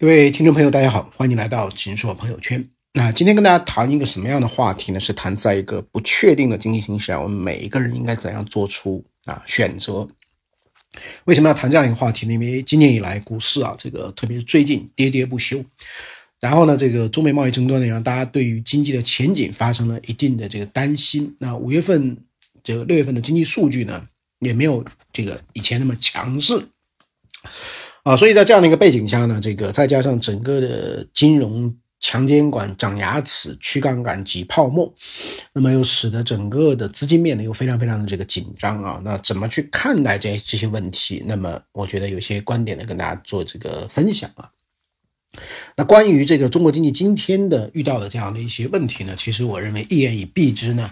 各位听众朋友，大家好，欢迎来到秦朔朋友圈。那今天跟大家谈一个什么样的话题呢？是谈在一个不确定的经济形势下，我们每一个人应该怎样做出啊选择？为什么要谈这样一个话题呢？因为今年以来股市啊，这个特别是最近跌跌不休。然后呢，这个中美贸易争端呢，让大家对于经济的前景发生了一定的这个担心。那五月份这个六月份的经济数据呢，也没有这个以前那么强势。啊，所以在这样的一个背景下呢，这个再加上整个的金融强监管、长牙齿、去杠杆、挤泡沫，那么又使得整个的资金面呢又非常非常的这个紧张啊。那怎么去看待这这些问题？那么我觉得有些观点呢，跟大家做这个分享啊。那关于这个中国经济今天的遇到的这样的一些问题呢，其实我认为一言以蔽之呢。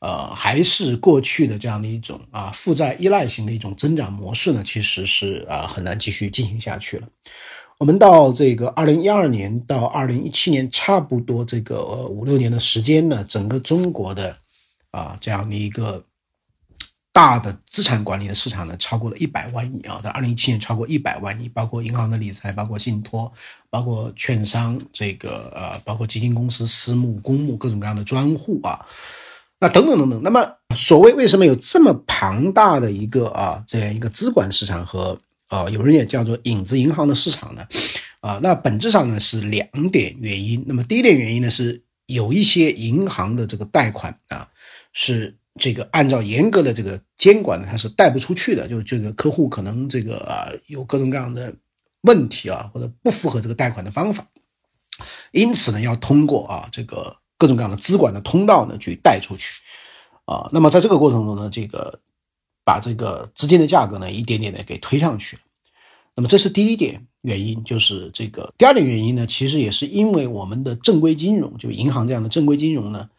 呃，还是过去的这样的一种啊负债依赖型的一种增长模式呢，其实是啊很难继续进行下去了。我们到这个二零一二年到二零一七年，差不多这个五六年的时间呢，整个中国的啊这样的一个大的资产管理的市场呢，超过了一百万亿啊，在二零一七年超过一百万亿，包括银行的理财，包括信托，包括券商，这个呃，包括基金公司、私募、公募各种各样的专户啊。那等等等等，那么所谓为什么有这么庞大的一个啊这样一个资管市场和啊有人也叫做影子银行的市场呢？啊，那本质上呢是两点原因。那么第一点原因呢是有一些银行的这个贷款啊是这个按照严格的这个监管呢它是贷不出去的，就这个客户可能这个啊有各种各样的问题啊或者不符合这个贷款的方法，因此呢要通过啊这个。各种各样的资管的通道呢，去贷出去，啊，那么在这个过程中呢，这个把这个资金的价格呢，一点点的给推上去那么这是第一点原因，就是这个第二点原因呢，其实也是因为我们的正规金融，就银行这样的正规金融呢，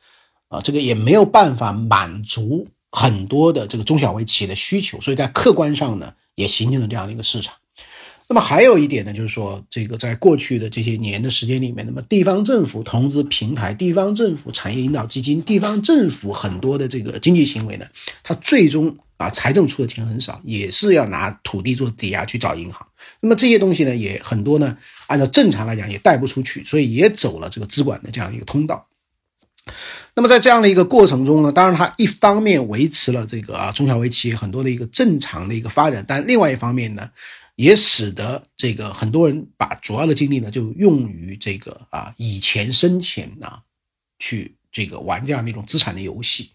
啊，这个也没有办法满足很多的这个中小微企业的需求，所以在客观上呢，也形成了这样的一个市场。那么还有一点呢，就是说，这个在过去的这些年的时间里面，那么地方政府投资平台、地方政府产业引导基金、地方政府很多的这个经济行为呢，它最终啊财政出的钱很少，也是要拿土地做抵押去找银行。那么这些东西呢，也很多呢，按照正常来讲也贷不出去，所以也走了这个资管的这样一个通道。那么在这样的一个过程中呢，当然它一方面维持了这个啊中小微企业很多的一个正常的一个发展，但另外一方面呢。也使得这个很多人把主要的精力呢，就用于这个啊以钱生钱啊，去这个玩这样的一种资产的游戏。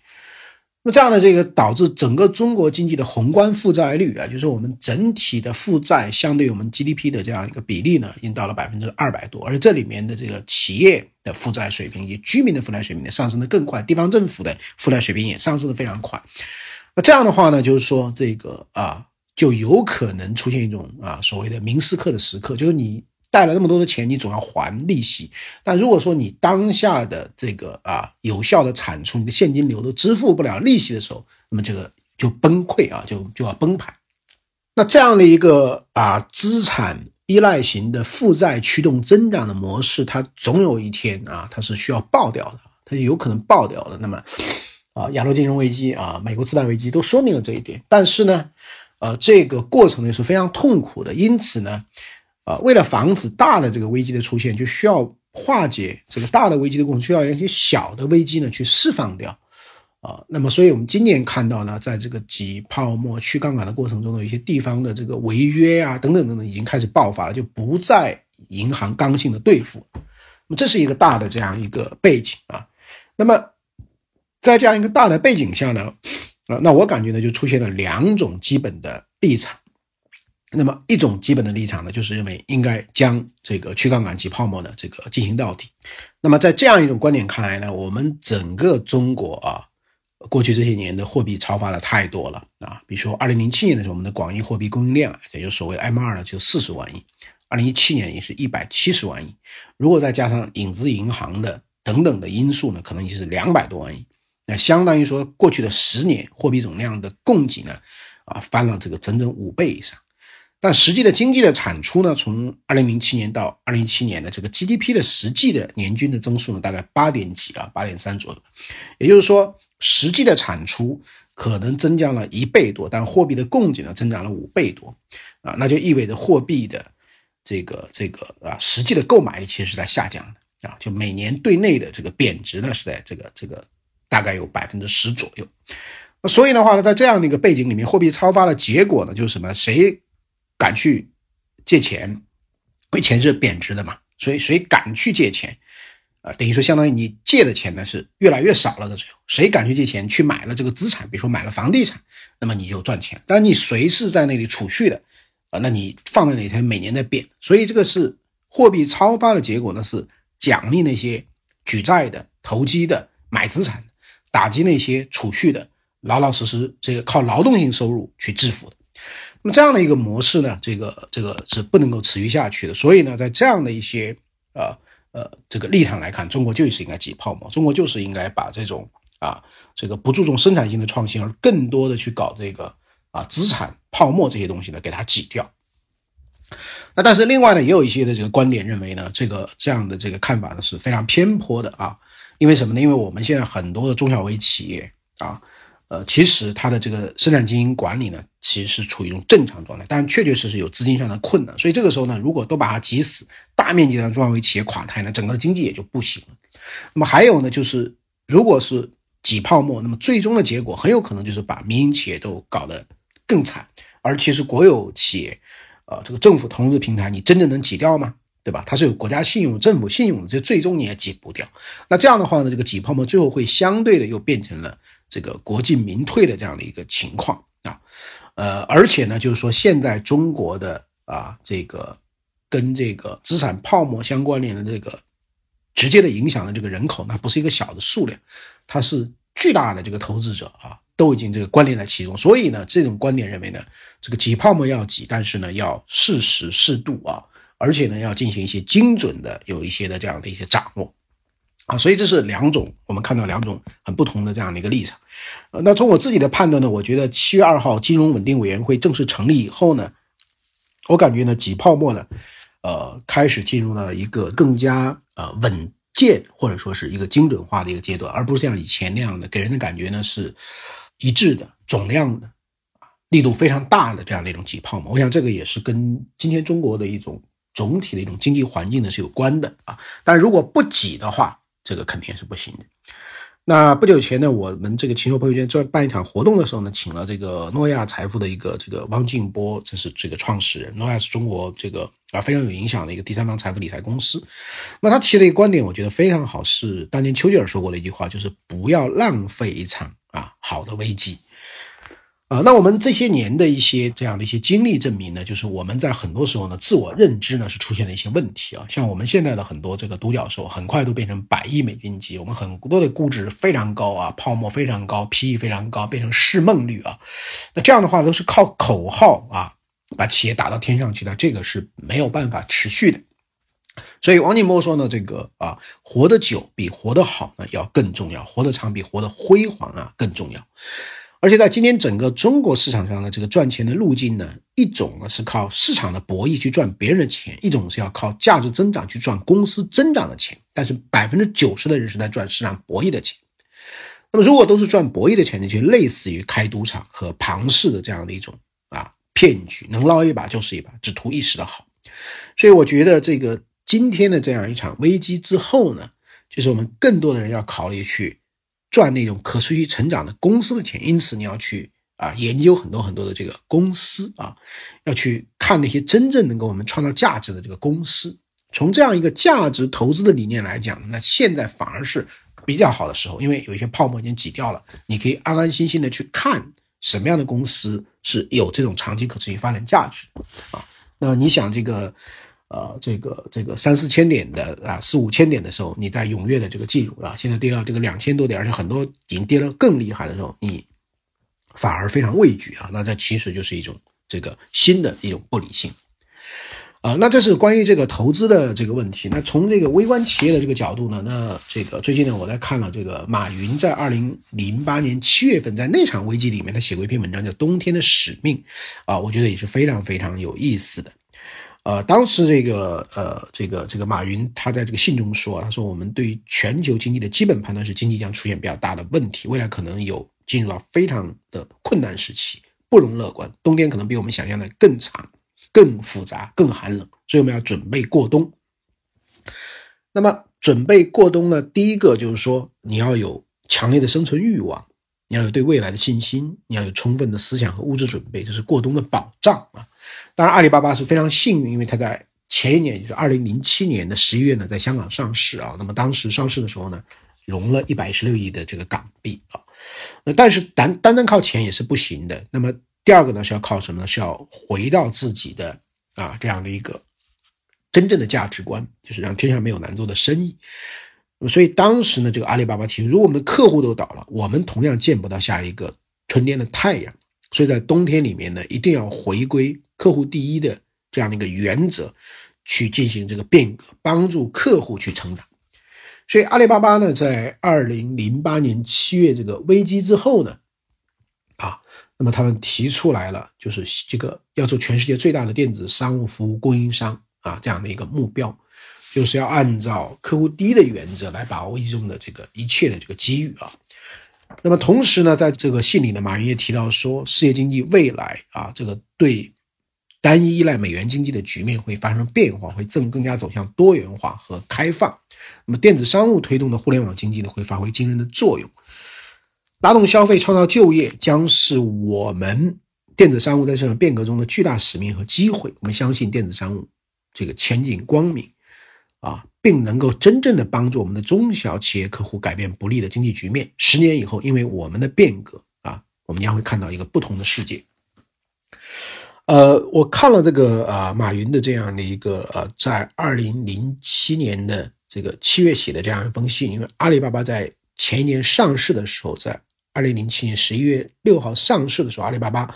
那这样的这个导致整个中国经济的宏观负债率啊，就是我们整体的负债相对于我们 GDP 的这样一个比例呢，已经到了百分之二百多，而这里面的这个企业的负债水平以及居民的负债水平呢，上升的更快，地方政府的负债水平也上升的非常快。那这样的话呢，就是说这个啊。就有可能出现一种啊所谓的明斯克的时刻，就是你贷了那么多的钱，你总要还利息。但如果说你当下的这个啊有效的产出，你的现金流都支付不了利息的时候，那么这个就崩溃啊，就就要崩盘。那这样的一个啊资产依赖型的负债驱动增长的模式，它总有一天啊它是需要爆掉的，它有可能爆掉的。那么啊亚洲金融危机啊美国次贷危机都说明了这一点。但是呢。呃，这个过程呢是非常痛苦的，因此呢，呃，为了防止大的这个危机的出现，就需要化解这个大的危机的过程，需要一些小的危机呢去释放掉，啊，那么，所以我们今年看到呢，在这个挤泡沫、去杠杆的过程中呢，一些地方的这个违约啊，等等等等，已经开始爆发了，就不再银行刚性的对付，那么这是一个大的这样一个背景啊，那么在这样一个大的背景下呢。那我感觉呢，就出现了两种基本的立场。那么一种基本的立场呢，就是认为应该将这个去杠杆及泡沫呢，这个进行到底。那么在这样一种观点看来呢，我们整个中国啊，过去这些年的货币超发的太多了啊。比如说，二零零七年的时候，我们的广义货币供应量，也就是所谓的 M 二呢，就四十万亿；二零一七年也是一百七十万亿。如果再加上影子银行的等等的因素呢，可能就是两百多万亿。那相当于说，过去的十年货币总量的供给呢，啊，翻了这个整整五倍以上。但实际的经济的产出呢，从二零零七年到二零一七年的这个 GDP 的实际的年均的增速呢，大概八点几啊，八点三左右。也就是说，实际的产出可能增加了一倍多，但货币的供给呢，增长了五倍多啊，那就意味着货币的这个这个啊，实际的购买力其实是在下降的啊，就每年对内的这个贬值呢是在这个这个大概有百分之十左右。所以的话呢，在这样的一个背景里面，货币超发的结果呢，就是什么？谁敢去借钱？因为钱是贬值的嘛，所以谁敢去借钱？啊，等于说相当于你借的钱呢是越来越少了的时候，谁敢去借钱去买了这个资产，比如说买了房地产，那么你就赚钱。但你谁是在那里储蓄的，啊，那你放在那里，它每年在变。所以这个是货币超发的结果呢，是奖励那些举债的、投机的、买资产的，打击那些储蓄的、老老实实这个靠劳动性收入去致富的。那么这样的一个模式呢，这个这个是不能够持续下去的。所以呢，在这样的一些啊。呃，这个立场来看，中国就是应该挤泡沫，中国就是应该把这种啊，这个不注重生产性的创新，而更多的去搞这个啊资产泡沫这些东西呢，给它挤掉。那但是另外呢，也有一些的这个观点认为呢，这个这样的这个看法呢是非常偏颇的啊，因为什么呢？因为我们现在很多的中小微企业啊。呃，其实它的这个生产经营管理呢，其实是处于一种正常状态，但确确实实有资金上的困难，所以这个时候呢，如果都把它挤死，大面积的中小微企业垮台呢，整个的经济也就不行了。那么还有呢，就是如果是挤泡沫，那么最终的结果很有可能就是把民营企业都搞得更惨，而其实国有企业，呃，这个政府投资平台，你真的能挤掉吗？对吧？它是有国家信用、政府信用的，这最终你也挤不掉。那这样的话呢，这个挤泡沫最后会相对的又变成了。这个国进民退的这样的一个情况啊，呃，而且呢，就是说现在中国的啊，这个跟这个资产泡沫相关联的这个直接的影响的这个人口，那不是一个小的数量，它是巨大的这个投资者啊，都已经这个关联在其中。所以呢，这种观点认为呢，这个挤泡沫要挤，但是呢，要适时适度啊，而且呢，要进行一些精准的有一些的这样的一些掌握。啊，所以这是两种，我们看到两种很不同的这样的一个立场。呃，那从我自己的判断呢，我觉得七月二号金融稳定委员会正式成立以后呢，我感觉呢挤泡沫呢，呃，开始进入了一个更加呃稳健或者说是一个精准化的一个阶段，而不是像以前那样的给人的感觉呢是一致的、总量的、力度非常大的这样的一种挤泡沫。我想这个也是跟今天中国的一种总体的一种经济环境呢是有关的啊。但如果不挤的话，这个肯定是不行的。那不久前呢，我们这个秦朔朋友圈做办一场活动的时候呢，请了这个诺亚财富的一个这个汪静波，这是这个创始人。诺亚是中国这个啊非常有影响的一个第三方财富理财公司。那他提了一个观点，我觉得非常好，是当年丘吉尔说过的一句话，就是不要浪费一场啊好的危机。啊，那我们这些年的一些这样的一些经历证明呢，就是我们在很多时候呢，自我认知呢是出现了一些问题啊。像我们现在的很多这个独角兽，很快都变成百亿美金级，我们很多的估值非常高啊，泡沫非常高，PE 非常高，变成市梦率啊。那这样的话都是靠口号啊，把企业打到天上去的，这个是没有办法持续的。所以王景波说呢，这个啊，活得久比活得好呢要更重要，活得长比活得辉煌啊更重要。而且在今天整个中国市场上的这个赚钱的路径呢，一种呢是靠市场的博弈去赚别人的钱，一种是要靠价值增长去赚公司增长的钱。但是百分之九十的人是在赚市场博弈的钱。那么如果都是赚博弈的钱呢，就类似于开赌场和庞氏的这样的一种啊骗局，能捞一把就是一把，只图一时的好。所以我觉得这个今天的这样一场危机之后呢，就是我们更多的人要考虑去。赚那种可持续成长的公司的钱，因此你要去啊研究很多很多的这个公司啊，要去看那些真正能给我们创造价值的这个公司。从这样一个价值投资的理念来讲，那现在反而是比较好的时候，因为有一些泡沫已经挤掉了，你可以安安心心的去看什么样的公司是有这种长期可持续发展价值啊。那你想这个。呃，这个这个三四千点的啊，四五千点的时候，你在踊跃的这个进入啊，现在跌到这个两千多点，而且很多已经跌得更厉害的时候，你反而非常畏惧啊，那这其实就是一种这个新的一种不理性啊。那这是关于这个投资的这个问题。那从这个微观企业的这个角度呢，那这个最近呢，我在看了这个马云在二零零八年七月份在那场危机里面，他写过一篇文章叫《冬天的使命》啊，我觉得也是非常非常有意思的。呃，当时这个呃，这个这个马云他在这个信中说，他说我们对于全球经济的基本判断是经济将出现比较大的问题，未来可能有进入到非常的困难时期，不容乐观，冬天可能比我们想象的更长。更复杂、更寒冷，所以我们要准备过冬。那么准备过冬呢？第一个就是说，你要有强烈的生存欲望，你要有对未来的信心，你要有充分的思想和物质准备，这是过冬的保障啊。当然，阿里巴巴是非常幸运，因为它在前一年，就是二零零七年的十一月呢，在香港上市啊。那么当时上市的时候呢，融了一百一十六亿的这个港币啊。那但是单单单靠钱也是不行的。那么第二个呢，是要靠什么呢？是要回到自己的啊这样的一个。真正的价值观就是让天下没有难做的生意。所以当时呢，这个阿里巴巴提出，如果我们的客户都倒了，我们同样见不到下一个春天的太阳。所以在冬天里面呢，一定要回归客户第一的这样的一个原则，去进行这个变革，帮助客户去成长。所以阿里巴巴呢，在二零零八年七月这个危机之后呢，啊，那么他们提出来了，就是这个要做全世界最大的电子商务服务供应商。啊，这样的一个目标，就是要按照客户第一的原则来把握危机中的这个一切的这个机遇啊。那么同时呢，在这个信里呢，马云也提到说，世界经济未来啊，这个对单一依赖美元经济的局面会发生变化，会正更加走向多元化和开放。那么电子商务推动的互联网经济呢，会发挥惊人的作用，拉动消费、创造就业，将是我们电子商务在这场变革中的巨大使命和机会。我们相信电子商务。这个前景光明，啊，并能够真正的帮助我们的中小企业客户改变不利的经济局面。十年以后，因为我们的变革啊，我们将会看到一个不同的世界。呃，我看了这个啊，马云的这样的一个呃，在二零零七年的这个七月写的这样一封信，因为阿里巴巴在前一年上市的时候，在二零零七年十一月六号上市的时候，阿里巴巴。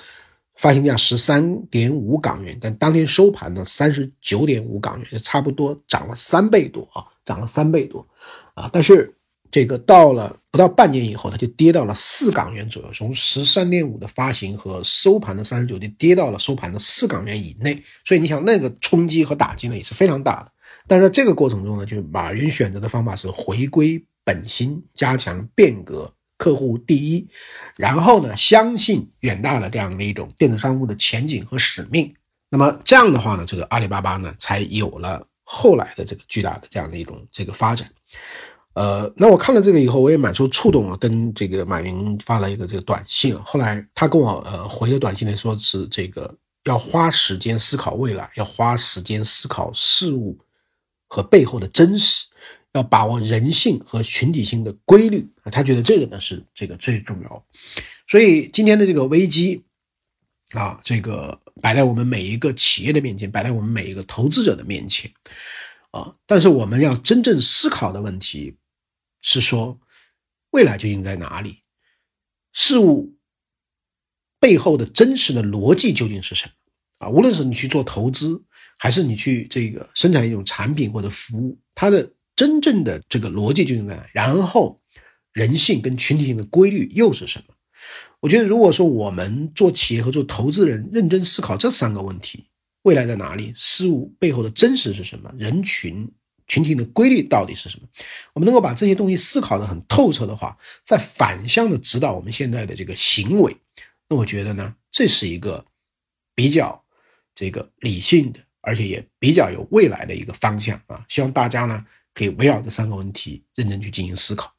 发行价十三点五港元，但当天收盘呢，三十九点五港元，就差不多涨了三倍多啊，涨了三倍多啊！但是这个到了不到半年以后，它就跌到了四港元左右，从十三点五的发行和收盘的三十九就跌到了收盘的四港元以内。所以你想，那个冲击和打击呢，也是非常大的。但是在这个过程中呢，就马云选择的方法是回归本心，加强变革。客户第一，然后呢，相信远大的这样的一种电子商务的前景和使命。那么这样的话呢，这个阿里巴巴呢，才有了后来的这个巨大的这样的一种这个发展。呃，那我看了这个以后，我也蛮受触动了，跟这个马云发了一个这个短信。后来他跟我呃回的短信呢，说是这个要花时间思考未来，要花时间思考事物和背后的真实。要把握人性和群体性的规律，他觉得这个呢是这个最重要。所以今天的这个危机啊，这个摆在我们每一个企业的面前，摆在我们每一个投资者的面前啊，但是我们要真正思考的问题是说，未来究竟在哪里？事物背后的真实的逻辑究竟是什么啊？无论是你去做投资，还是你去这个生产一种产品或者服务，它的。真正的这个逻辑究竟在哪？然后，人性跟群体性的规律又是什么？我觉得，如果说我们做企业和做投资人认真思考这三个问题：未来在哪里？事物背后的真实是什么？人群群体的规律到底是什么？我们能够把这些东西思考的很透彻的话，在反向的指导我们现在的这个行为，那我觉得呢，这是一个比较这个理性的，而且也比较有未来的一个方向啊！希望大家呢。可以围绕这三个问题认真去进行思考。